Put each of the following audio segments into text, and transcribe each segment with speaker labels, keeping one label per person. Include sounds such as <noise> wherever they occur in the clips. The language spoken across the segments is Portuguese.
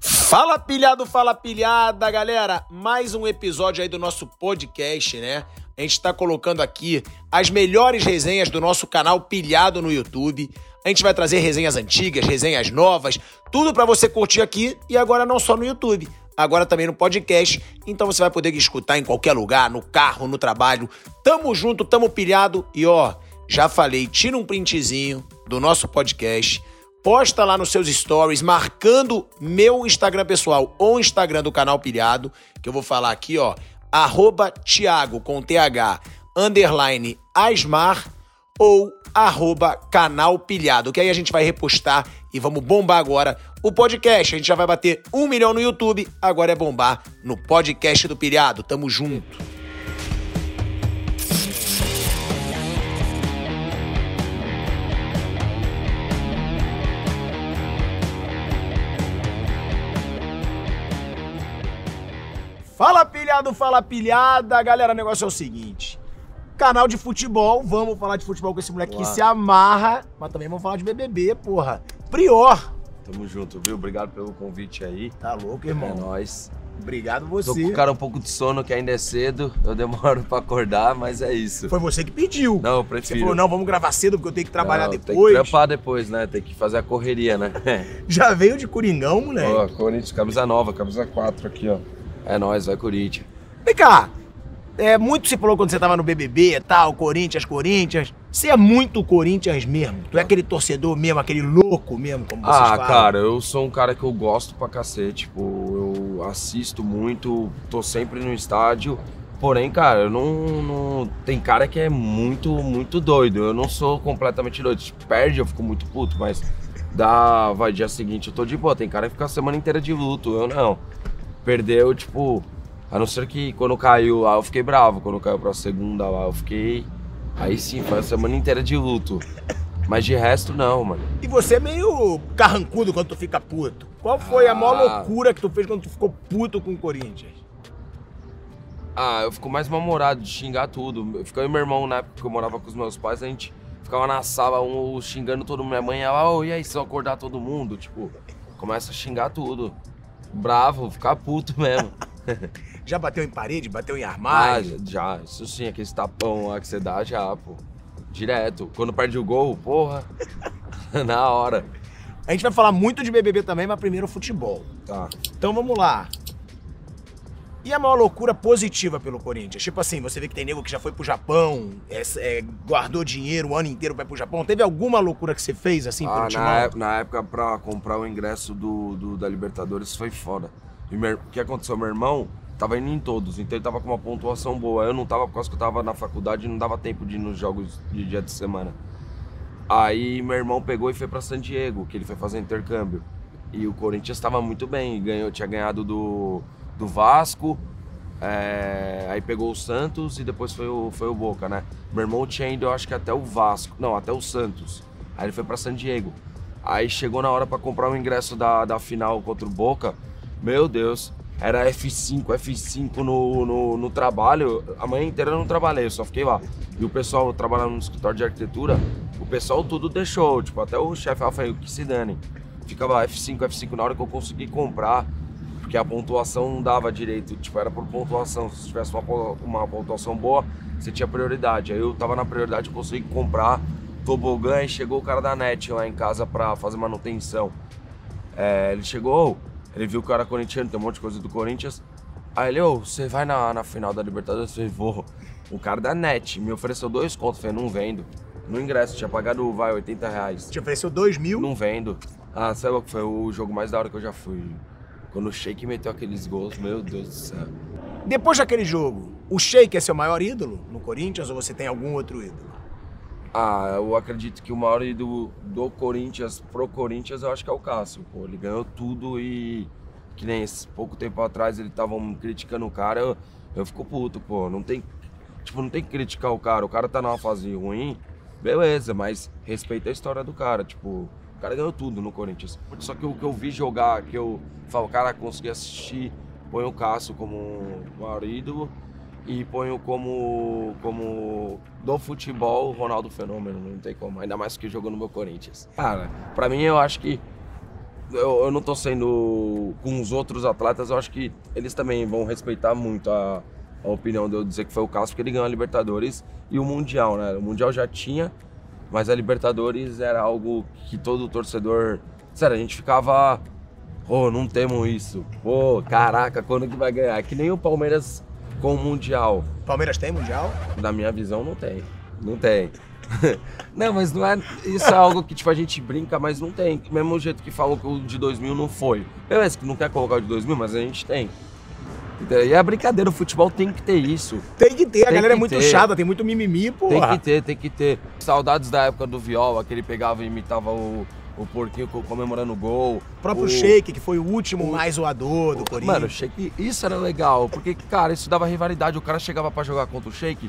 Speaker 1: Fala pilhado, fala pilhada, galera! Mais um episódio aí do nosso podcast, né? A gente tá colocando aqui as melhores resenhas do nosso canal Pilhado no YouTube. A gente vai trazer resenhas antigas, resenhas novas, tudo para você curtir aqui e agora não só no YouTube, agora também no podcast. Então você vai poder escutar em qualquer lugar, no carro, no trabalho. Tamo junto, tamo pilhado e ó, já falei, tira um printzinho do nosso podcast posta lá nos seus stories, marcando meu Instagram pessoal ou Instagram do canal Pilhado, que eu vou falar aqui, ó, arroba Thiago, com TH, underline Asmar, ou arroba canal Pilhado, que aí a gente vai repostar e vamos bombar agora o podcast. A gente já vai bater um milhão no YouTube, agora é bombar no podcast do Pilhado. Tamo junto. Fala pilhado, fala pilhada. Galera, o negócio é o seguinte. Canal de futebol, vamos falar de futebol com esse moleque que se amarra, mas também vamos falar de BBB, porra. Prior.
Speaker 2: Tamo junto, viu? Obrigado pelo convite aí.
Speaker 1: Tá louco, irmão.
Speaker 2: É nóis.
Speaker 1: Obrigado você.
Speaker 2: Tô com o cara um pouco de sono, que ainda é cedo. Eu demoro pra acordar, mas é isso.
Speaker 1: Foi você que pediu.
Speaker 2: Não, eu prefiro.
Speaker 1: Você falou, não, vamos gravar cedo porque eu tenho que trabalhar
Speaker 2: Não,
Speaker 1: depois.
Speaker 2: Tem que trampar depois, né? Tem que fazer a correria, né? <laughs>
Speaker 1: Já veio de Coringão, moleque.
Speaker 2: Ó, Corinthians, camisa nova, camisa 4 aqui, ó. É nóis, vai Corinthians.
Speaker 1: Vem cá. É, muito se falou quando você tava no BBB e tal, Corinthians, Corinthians. Você é muito Corinthians mesmo? Tu é aquele torcedor mesmo, aquele louco mesmo, como vocês
Speaker 2: Ah,
Speaker 1: falam?
Speaker 2: cara, eu sou um cara que eu gosto pra cacete. Tipo, eu assisto muito, tô sempre no estádio. Porém, cara, eu não, não- Tem cara que é muito, muito doido. Eu não sou completamente doido. Se perde, eu fico muito puto, mas dá. Vai dia seguinte, eu tô de boa. Tem cara que fica a semana inteira de luto. Eu não. Perdeu, tipo. A não ser que quando caiu lá eu fiquei bravo. Quando caiu pra segunda lá eu fiquei. Aí sim, foi a semana inteira de luto. Mas de resto, não, mano.
Speaker 1: E você é meio carrancudo quando tu fica puto. Qual foi a maior
Speaker 2: Ah.
Speaker 1: loucura que tu fez quando tu ficou puto com o Corinthians?
Speaker 2: Ah, eu fico mais mal-humorado de xingar tudo. Eu ficava e meu irmão, na época que eu morava com os meus pais, a gente ficava na sala, um xingando todo mundo. Minha mãe, ela, oh, e aí, se eu acordar todo mundo? Tipo, começa a xingar tudo. Bravo, ficar puto <laughs> mesmo. <laughs>
Speaker 1: Já bateu em parede, bateu em
Speaker 2: Ah,
Speaker 1: armário?
Speaker 2: já, isso sim, aquele tapão lá que você dá, já, pô. Direto. Quando perde o gol, porra, <laughs> na hora.
Speaker 1: A gente vai falar muito de BBB também, mas primeiro futebol.
Speaker 2: Tá.
Speaker 1: Então vamos lá. E a maior loucura positiva pelo Corinthians? Tipo assim, você vê que tem nego que já foi pro Japão, é, é, guardou dinheiro o ano inteiro pra ir pro Japão. Teve alguma loucura que você fez assim
Speaker 2: Ah,
Speaker 1: pelo
Speaker 2: na, ép- na época, pra comprar o ingresso do, do- da Libertadores foi foda. E meu- o que aconteceu? Meu irmão tava indo em todos, então ele tava com uma pontuação boa. Eu não tava, por causa que eu tava na faculdade, não dava tempo de ir nos jogos de dia de semana. Aí meu irmão pegou e foi pra San Diego, que ele foi fazer intercâmbio. E o Corinthians estava muito bem, ganhou, tinha ganhado do, do Vasco, é, aí pegou o Santos e depois foi o, foi o Boca, né? Meu irmão tinha ido, eu acho que até o Vasco, não, até o Santos. Aí ele foi pra San Diego. Aí chegou na hora pra comprar o ingresso da, da final contra o Boca. Meu Deus, era F5, F5 no, no, no trabalho. A manhã inteira eu não trabalhei, eu só fiquei lá. E o pessoal trabalhando no escritório de arquitetura, o pessoal tudo deixou. Tipo, até o chefe falou que se dane. Ficava lá F5, F5 na hora que eu consegui comprar. Porque a pontuação não dava direito, tipo, era por pontuação. Se tivesse uma, uma pontuação boa, você tinha prioridade. Aí eu tava na prioridade, eu consegui comprar tobogã e chegou o cara da NET lá em casa pra fazer manutenção. É, ele chegou, ele viu que eu era corintiano, tem um monte de coisa do Corinthians. Aí ele, ô, você vai na, na final da Libertadores? Eu falei, vou. O cara da NET me ofereceu dois contos, falei, não vendo. No ingresso, tinha pagado, vai, 80 reais.
Speaker 1: Te ofereceu dois mil.
Speaker 2: Não vendo. Ah, sabe que foi o jogo mais da hora que eu já fui. Quando o Sheik meteu aqueles gols, meu Deus do céu.
Speaker 1: Depois daquele jogo, o Sheik é seu maior ídolo no Corinthians ou você tem algum outro ídolo?
Speaker 2: Ah, eu acredito que o maior ídolo do Corinthians pro Corinthians eu acho que é o Cássio. Pô, ele ganhou tudo e que nem esse pouco tempo atrás eles estavam criticando o cara, eu, eu fico puto, pô. Não tem. Tipo, não tem que criticar o cara. O cara tá numa fase ruim, beleza, mas respeita a história do cara. Tipo, cara ganhou tudo no Corinthians. Só que o que eu vi jogar, que eu falo, cara, consegui assistir, põe o Cássio como ídolo e ponho como, como do futebol Ronaldo Fenômeno, não tem como, ainda mais que jogou no meu Corinthians. Cara, pra mim eu acho que eu, eu não tô sendo com os outros atletas, eu acho que eles também vão respeitar muito a, a opinião de eu dizer que foi o caso, porque ele ganhou a Libertadores e o Mundial, né? O Mundial já tinha, mas a Libertadores era algo que todo torcedor. Sério, a gente ficava. Pô, oh, não temos isso. Pô, oh, caraca, quando que vai ganhar? Que nem o Palmeiras com o Mundial.
Speaker 1: Palmeiras tem Mundial?
Speaker 2: Na minha visão, não tem. Não tem. <laughs> não, mas não é. Isso é algo que tipo, a gente brinca, mas não tem. Mesmo jeito que falou que o de 2000 não foi. Beleza, que não quer colocar o de 2000, mas a gente tem. E é brincadeira, o futebol tem que ter isso.
Speaker 1: Tem que ter, tem a galera é muito ter. chata, tem muito mimimi, pô.
Speaker 2: Tem que ter, tem que ter. Saudades da época do Viola, que ele pegava e imitava o, o porquinho comemorando o gol. O
Speaker 1: próprio o... Sheik, que foi o último o... mais zoador do Corinthians.
Speaker 2: Mano, o Sheik, isso era legal, porque, cara, isso dava rivalidade. O cara chegava para jogar contra o Sheik,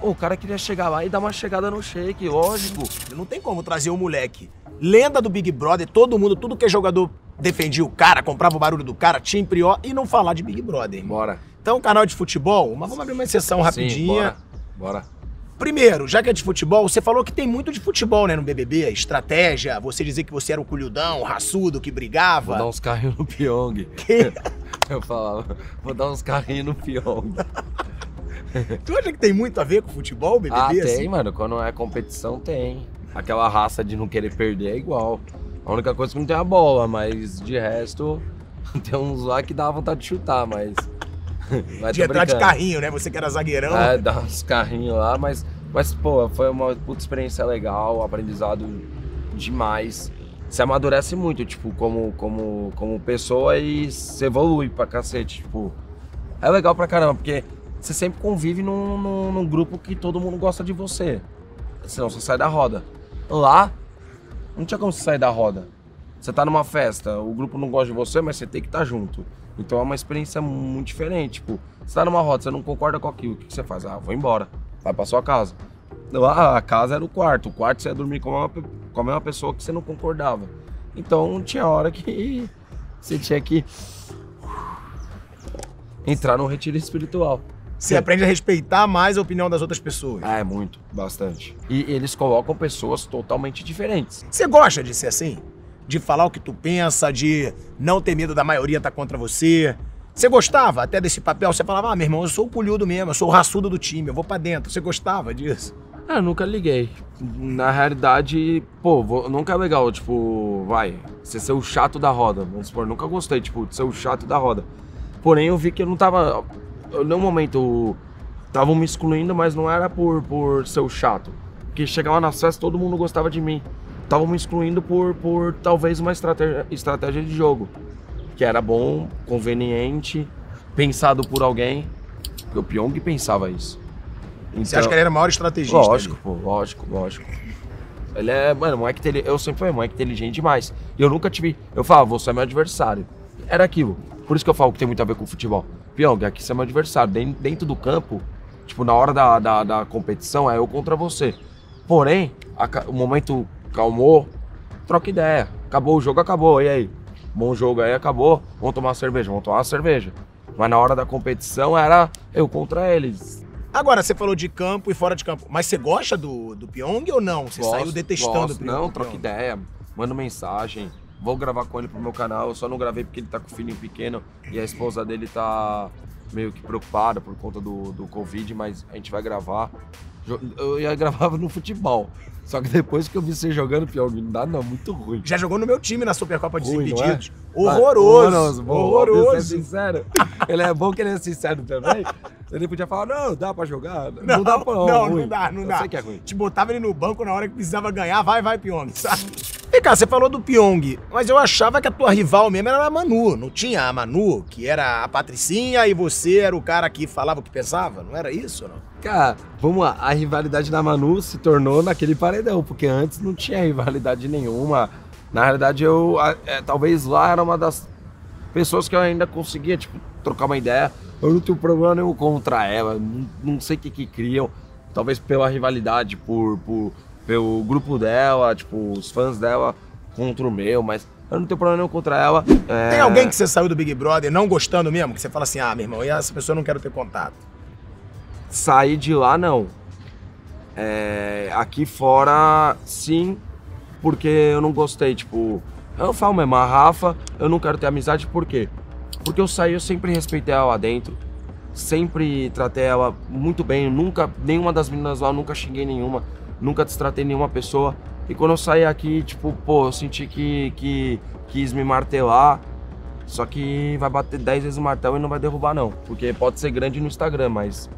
Speaker 2: o cara queria chegar lá e dar uma chegada no Sheik, lógico.
Speaker 1: Não tem como trazer o um moleque. Lenda do Big Brother, todo mundo, tudo que é jogador defendia o cara, comprava o barulho do cara, tinha prior e não falar de Big Brother. Irmão.
Speaker 2: Bora.
Speaker 1: Então, canal de futebol, mas vamos abrir uma exceção rapidinha.
Speaker 2: Sim, bora. bora.
Speaker 1: Primeiro, já que é de futebol, você falou que tem muito de futebol, né, no BBB, estratégia, você dizer que você era um culhudão, raçudo, que brigava.
Speaker 2: Vou dar uns carrinhos no Pyong. Que? <laughs> Eu falava, vou dar uns carrinhos no Pyong.
Speaker 1: tu acha que tem muito a ver com futebol, BBB?
Speaker 2: Ah, tem, assim? mano. Quando é competição, tem. Aquela raça de não querer perder é igual. A única coisa que não tem a bola, mas de resto, <laughs> tem uns lá que dá vontade de chutar, mas. <laughs>
Speaker 1: mas de entrar de carrinho, né? Você que era zagueirão.
Speaker 2: É, dá uns carrinhos lá, mas, mas, pô, foi uma puta experiência legal, aprendizado demais. Você amadurece muito, tipo, como, como, como pessoa e se evolui pra cacete, tipo. É legal pra caramba, porque você sempre convive num, num, num grupo que todo mundo gosta de você. Senão você sai da roda. Lá, não tinha como você sair da roda. Você tá numa festa, o grupo não gosta de você, mas você tem que estar tá junto. Então é uma experiência muito diferente. Tipo, você tá numa roda, você não concorda com aquilo, o que, você faz? Ah, vou embora. Vai pra sua casa. Lá, a casa era o quarto. O quarto você ia dormir com, uma, com a mesma pessoa que você não concordava. Então tinha hora que <laughs> você tinha que entrar no retiro espiritual.
Speaker 1: Você aprende a respeitar mais a opinião das outras pessoas.
Speaker 2: Ah, é muito, bastante. E eles colocam pessoas totalmente diferentes.
Speaker 1: Você gosta de ser assim? De falar o que tu pensa, de não ter medo da maioria estar tá contra você. Você gostava até desse papel? Você falava, ah, meu irmão, eu sou o pulhudo mesmo, eu sou o raçudo do time, eu vou para dentro. Você gostava disso?
Speaker 2: Ah, eu nunca liguei. Na realidade, pô, vou, nunca é legal, tipo, vai, você ser o chato da roda. Vamos supor, nunca gostei, tipo, de ser o chato da roda. Porém, eu vi que eu não tava no momento estavam me excluindo, mas não era por, por ser o chato. Porque chegava nas festas todo mundo gostava de mim. Estavam me excluindo por, por talvez uma estratégia, estratégia de jogo. Que era bom, conveniente, pensado por alguém. Porque o Pyong pensava isso.
Speaker 1: Então, Você acha que ele era o maior estrategista?
Speaker 2: Lógico, pô, lógico, lógico. Ele é, mano, moleque. Eu sempre fui moleque inteligente demais. E eu nunca tive. Eu falava, você é meu adversário. Era aquilo. Por isso que eu falo que tem muito a ver com o futebol. Pyong, aqui você é meu adversário. Dentro do campo, tipo, na hora da, da, da competição, é eu contra você. Porém, a, o momento calmou, troca ideia. Acabou o jogo, acabou. E aí? Bom jogo aí, acabou. Vamos tomar uma cerveja, vamos tomar uma cerveja. Mas na hora da competição era eu contra eles.
Speaker 1: Agora, você falou de campo e fora de campo. Mas você gosta do, do Pyong ou não? Você gosto, saiu detestando gosto. o
Speaker 2: Pyong? Não, troca ideia. Manda mensagem. Vou gravar com ele pro meu canal. Eu só não gravei porque ele tá com o filhinho pequeno e a esposa dele tá meio que preocupada por conta do, do Covid, mas a gente vai gravar. Eu ia gravar <laughs> no futebol. Só que depois que eu vi você jogando, pior, não dá não, muito ruim.
Speaker 1: Já jogou no meu time na Supercopa de
Speaker 2: ruim,
Speaker 1: Desimpedidos.
Speaker 2: É? Horroroso. Bom, horroroso. Ser sincero. Ele é bom que ele é sincero também. Ele podia falar, não, dá pra jogar. Não, não dá pra não.
Speaker 1: Não, ruim. não dá, não
Speaker 2: eu
Speaker 1: dá.
Speaker 2: Sei que é ruim.
Speaker 1: Te botava ele no banco na hora que precisava ganhar, vai, vai, Pyong, sabe? Vem cá, você falou do Pyong, mas eu achava que a tua rival mesmo era a Manu. Não tinha a Manu, que era a Patricinha, e você era o cara que falava o que pensava? Não era isso, não?
Speaker 2: Cara, vamos lá. A rivalidade da Manu se tornou naquele paredão, porque antes não tinha rivalidade nenhuma. Na realidade, eu é, talvez lá era uma das pessoas que eu ainda conseguia, tipo, trocar uma ideia. Eu não tenho problema nenhum contra ela, não, não sei o que que criam. Talvez pela rivalidade, por, por pelo grupo dela, tipo, os fãs dela contra o meu, mas eu não tenho problema nenhum contra ela.
Speaker 1: É... Tem alguém que você saiu do Big Brother não gostando mesmo? Que você fala assim, ah, meu irmão, e essa pessoa eu não quero ter contato?
Speaker 2: Sair de lá, não. É... Aqui fora, sim, porque eu não gostei, tipo, Eu falo mesmo, a Rafa, eu não quero ter amizade, por quê? Porque eu saí, eu sempre respeitei ela lá dentro. Sempre tratei ela muito bem. Nunca, nenhuma das meninas lá, nunca xinguei nenhuma. Nunca destratei nenhuma pessoa. E quando eu saí aqui, tipo, pô, eu senti que, que quis me martelar. Só que vai bater 10 vezes o martelo e não vai derrubar, não. Porque pode ser grande no Instagram, mas.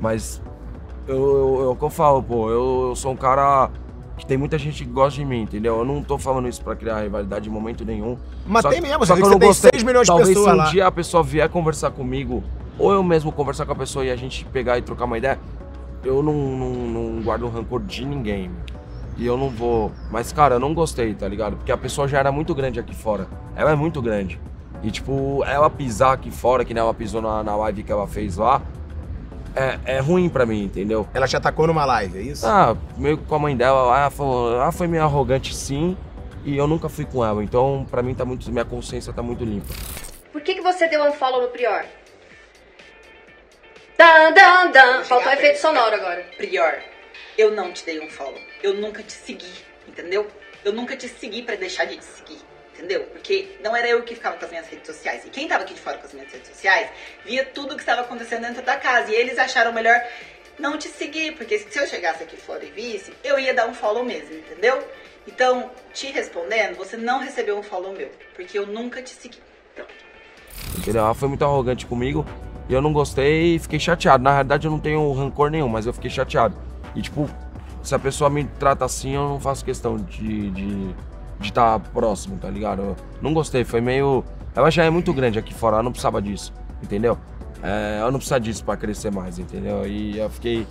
Speaker 2: Mas. Eu, eu, eu, é o que eu falo, pô. Eu, eu sou um cara que tem muita gente que gosta de mim, entendeu? Eu não tô falando isso pra criar rivalidade em momento nenhum.
Speaker 1: Mas
Speaker 2: só,
Speaker 1: tem mesmo,
Speaker 2: só
Speaker 1: que
Speaker 2: eu
Speaker 1: você
Speaker 2: não
Speaker 1: tem
Speaker 2: gostei.
Speaker 1: 6 milhões de
Speaker 2: Talvez
Speaker 1: pessoas
Speaker 2: se um
Speaker 1: lá.
Speaker 2: dia a pessoa vier conversar comigo, ou eu mesmo conversar com a pessoa e a gente pegar e trocar uma ideia, eu não, não, não guardo rancor de ninguém. E eu não vou. Mas, cara, eu não gostei, tá ligado? Porque a pessoa já era muito grande aqui fora. Ela é muito grande. E, tipo, ela pisar aqui fora, que nem ela pisou na, na live que ela fez lá, é, é ruim pra mim, entendeu?
Speaker 1: Ela te atacou numa live, é isso?
Speaker 2: Ah, meio que com a mãe dela lá, ela, falou, ela foi meio arrogante sim, e eu nunca fui com ela. Então, pra mim, tá muito, minha consciência tá muito limpa.
Speaker 3: Por que, que você deu um follow no Prior? Dan, dan, dan. Faltou um efeito sonoro agora.
Speaker 4: Prior, eu não te dei um follow. Eu nunca te segui, entendeu? Eu nunca te segui pra deixar de te seguir, entendeu? Porque não era eu que ficava com as minhas redes sociais. E quem tava aqui de fora com as minhas redes sociais via tudo que estava acontecendo dentro da casa. E eles acharam melhor não te seguir, porque se eu chegasse aqui fora e visse, eu ia dar um follow mesmo, entendeu? Então, te respondendo, você não recebeu um follow meu, porque eu nunca te segui. Pronto.
Speaker 2: Entendeu? Ela foi muito arrogante comigo e eu não gostei e fiquei chateado. Na realidade, eu não tenho rancor nenhum, mas eu fiquei chateado. E, tipo, se a pessoa me trata assim, eu não faço questão de de de estar próximo, tá ligado? Eu não gostei, foi meio. Ela já é muito grande aqui fora, ela não precisava disso, entendeu? É, ela não precisa disso pra crescer mais, entendeu? E eu fiquei,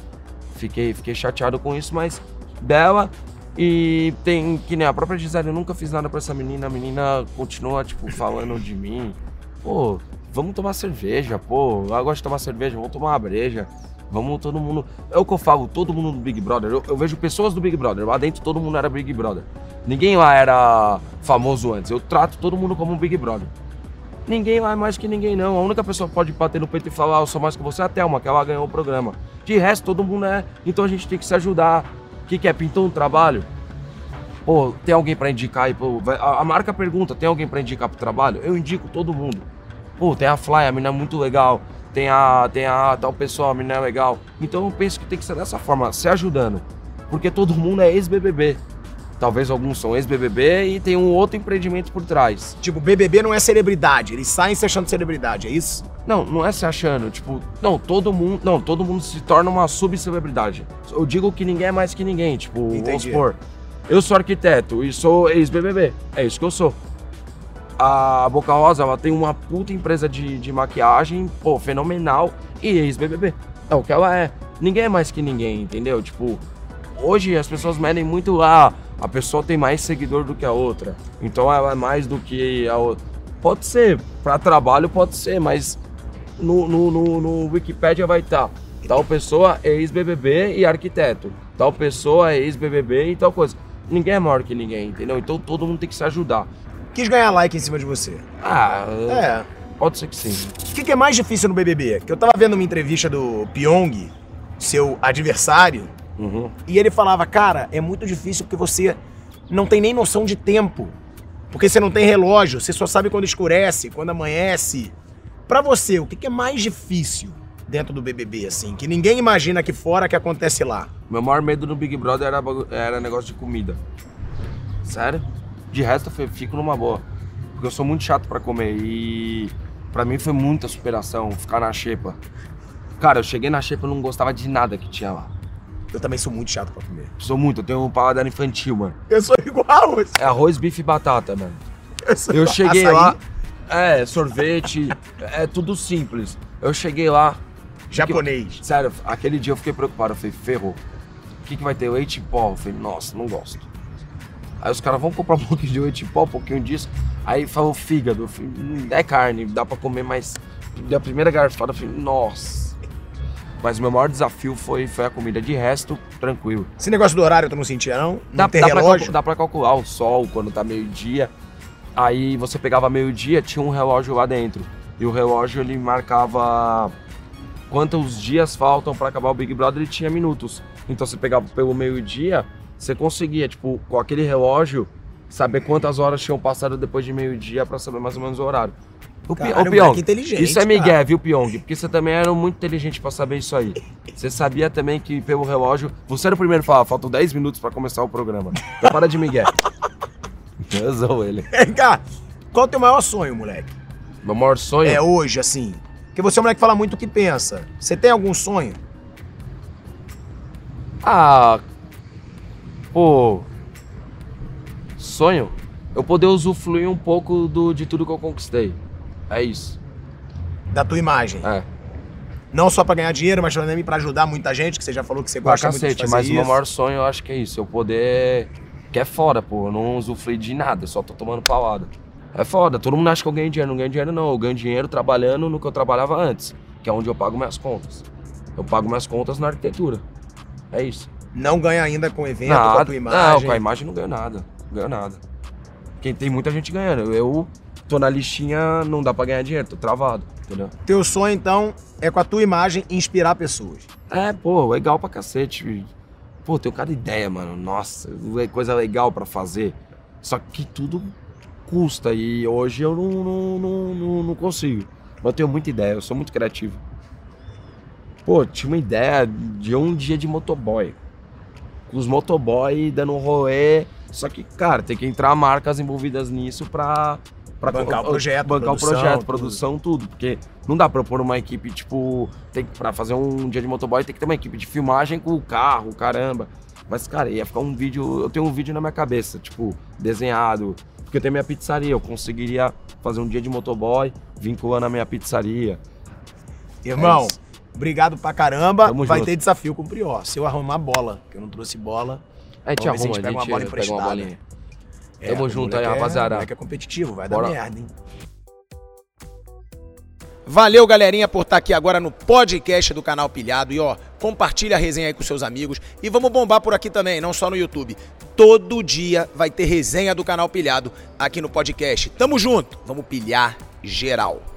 Speaker 2: fiquei, fiquei chateado com isso, mas dela. E tem que nem a própria Gisele, eu nunca fiz nada pra essa menina, a menina continua, tipo, falando de mim. Pô, vamos tomar cerveja, pô, ela gosta de tomar cerveja, vamos tomar uma breja. Vamos todo mundo. É o que eu falo, todo mundo do Big Brother. Eu, eu vejo pessoas do Big Brother. Lá dentro todo mundo era Big Brother. Ninguém lá era famoso antes. Eu trato todo mundo como um Big Brother. Ninguém lá é mais que ninguém, não. A única pessoa que pode bater no peito e falar, "Ah, eu sou mais que você é a Thelma, que ela ganhou o programa. De resto, todo mundo é. Então a gente tem que se ajudar. O que, que é? Pintou um trabalho? Pô, tem alguém pra indicar aí? Pô, a, a marca pergunta, tem alguém pra indicar pro trabalho? Eu indico todo mundo. Pô, tem a Fly, a menina é muito legal. Tem a, tem a tal pessoa, a menina é legal. Então eu penso que tem que ser dessa forma, se ajudando. Porque todo mundo é ex-BBB. Talvez alguns são ex-BBB e tem um outro empreendimento por trás.
Speaker 1: Tipo, BBB não é celebridade, eles saem se achando celebridade, é isso?
Speaker 2: Não, não é se achando, tipo, não, todo mundo, não, todo mundo se torna uma subcelebridade. Eu digo que ninguém é mais que ninguém, tipo, vamos
Speaker 1: Entendi.
Speaker 2: supor, eu sou arquiteto e sou ex-BBB, é isso que eu sou. A Boca Rosa, ela tem uma puta empresa de, de maquiagem, pô, fenomenal, e ex-BBB. É o que ela é. Ninguém é mais que ninguém, entendeu? Tipo, hoje as pessoas medem muito lá, a pessoa tem mais seguidor do que a outra, então ela é mais do que a outra. Pode ser, pra trabalho pode ser, mas no, no, no, no Wikipedia vai estar. Tal pessoa é ex-BBB e arquiteto. Tal pessoa é ex-BBB e tal coisa. Ninguém é maior que ninguém, entendeu? Então todo mundo tem que se ajudar.
Speaker 1: Quis ganhar like em cima de você.
Speaker 2: Ah,
Speaker 1: É.
Speaker 2: pode ser que sim.
Speaker 1: O que, que é mais difícil no BBB? Que eu tava vendo uma entrevista do Pyong, seu adversário,
Speaker 2: Uhum.
Speaker 1: e ele falava, cara, é muito difícil porque você não tem nem noção de tempo. Porque você não tem relógio, você só sabe quando escurece, quando amanhece. Pra você, o que, que é mais difícil dentro do BBB, assim? Que ninguém imagina aqui fora que acontece lá.
Speaker 2: Meu maior medo no Big Brother era, era negócio de comida. Sério? De resto, eu fico numa boa. Porque eu sou muito chato pra comer e pra mim foi muita superação ficar na xepa. Cara, eu cheguei na xepa e não gostava de nada que tinha lá.
Speaker 1: Eu também sou muito chato pra comer.
Speaker 2: Sou muito, eu tenho um paladar infantil, mano.
Speaker 1: Eu sou igual.
Speaker 2: É arroz, bife e batata, mano.
Speaker 1: Eu,
Speaker 2: Eu cheguei
Speaker 1: Açaí,
Speaker 2: lá, é, sorvete, é tudo simples. Eu cheguei lá,
Speaker 1: Japonês.
Speaker 2: sério, aquele dia eu fiquei preocupado. Eu falei, ferrou. O que, que vai ter? Leite em pó? Eu falei, nossa, não gosto. Aí os caras vão comprar um <laughs> pouquinho de leite em pó, um pouquinho disso. Aí falou fígado. Eu falei, "Hum, é carne, dá pra comer, mas da primeira garfada eu falei, nossa. Mas meu maior desafio foi, foi a comida. De resto, tranquilo.
Speaker 1: Esse negócio do horário tu não sentia, não? Não
Speaker 2: Dá,
Speaker 1: tem
Speaker 2: dá, pra,
Speaker 1: relógio?
Speaker 2: calcu- dá pra calcular o sol quando tá meio-dia. Aí você pegava meio-dia, tinha um relógio lá dentro. E o relógio ele marcava quantos dias faltam pra acabar o Big Brother e tinha minutos. Então você pegava pelo meio-dia, você conseguia, tipo, com aquele relógio, saber quantas horas tinham passado depois de meio-dia pra saber mais ou menos o horário. O,
Speaker 1: Caralho,
Speaker 2: ô, Pyong,
Speaker 1: inteligente,
Speaker 2: isso é Miguel,
Speaker 1: cara.
Speaker 2: viu, Pyong? Porque você também era muito inteligente pra saber isso aí. Você sabia também que pelo relógio. Você era o primeiro a falar, faltam 10 minutos pra começar o programa. Então para de Miguel. <laughs> Eu sou ele.
Speaker 1: Vem cá, qual é o teu maior sonho, moleque?
Speaker 2: Meu maior sonho.
Speaker 1: É hoje, assim. Porque você é um moleque que fala muito o que pensa. Você tem algum sonho?
Speaker 2: Ah. Pô. Sonho? Eu poder usufruir um pouco do, de tudo que eu conquistei. É isso.
Speaker 1: Da tua imagem.
Speaker 2: É.
Speaker 1: Não só pra ganhar dinheiro, mas também pra ajudar muita gente, que você já falou que você
Speaker 2: Pra
Speaker 1: gosta muito de
Speaker 2: cacete,
Speaker 1: fazer
Speaker 2: mas
Speaker 1: isso.
Speaker 2: o meu maior sonho eu acho que é isso. Eu poder. Que é foda, pô. Eu não usufruir de nada, eu só tô tomando paulada. É foda. Todo mundo acha que eu ganho dinheiro. Não ganho dinheiro, não. Eu ganho dinheiro trabalhando no que eu trabalhava antes, que é onde eu pago minhas contas. Eu pago minhas contas na arquitetura. É isso.
Speaker 1: Não ganha ainda com evento, com a
Speaker 2: Nada.
Speaker 1: tua
Speaker 2: Não,
Speaker 1: imagem.
Speaker 2: com a imagem não ganho nada. Não ganho nada. Quem tem muita gente ganhando. Eu tô na listinha, não dá pra ganhar dinheiro, tô travado, entendeu?
Speaker 1: Teu sonho, então, é com a tua imagem inspirar pessoas.
Speaker 2: É, pô, legal pra cacete. Pô, tenho cada ideia, mano. Nossa, é coisa legal pra fazer. Só que tudo custa e hoje eu não, não, não, não, não consigo. Mas eu tenho muita ideia, eu sou muito criativo. Pô, tinha uma ideia de um dia de motoboy. Com os motoboy dando um rolê. Só que, cara, tem que entrar marcas envolvidas nisso pra. pra
Speaker 1: Bancar o projeto,
Speaker 2: Bancar
Speaker 1: produção,
Speaker 2: o projeto,
Speaker 1: tudo.
Speaker 2: produção, tudo. Porque não dá pra pôr uma equipe, tipo. Tem, pra fazer um dia de motoboy tem que ter uma equipe de filmagem com o carro, caramba. Mas, cara, ia ficar um vídeo. Eu tenho um vídeo na minha cabeça, tipo, desenhado. Porque eu tenho minha pizzaria, eu conseguiria fazer um dia de motoboy vinculando a minha pizzaria.
Speaker 1: Irmão,
Speaker 2: É
Speaker 1: obrigado pra caramba.
Speaker 2: Tamo
Speaker 1: Vai
Speaker 2: junto.
Speaker 1: ter desafio com o Prior. Se eu arrumar bola, que eu não trouxe bola.
Speaker 2: É, te
Speaker 1: se a
Speaker 2: arruma,
Speaker 1: gente pega uma bola
Speaker 2: uma
Speaker 1: emprestada.
Speaker 2: bolinha.
Speaker 1: É,
Speaker 2: Tamo junto aí,
Speaker 1: é-
Speaker 2: rapaziada.
Speaker 1: O moleque é competitivo, vai
Speaker 2: Bora.
Speaker 1: dar merda, hein? Valeu, galerinha, por estar aqui agora no podcast do canal Pilhado. E ó, compartilha a resenha aí com seus amigos. E vamos bombar por aqui também, não só no YouTube. Todo dia vai ter resenha do canal Pilhado aqui no podcast. Tamo junto, vamos pilhar geral.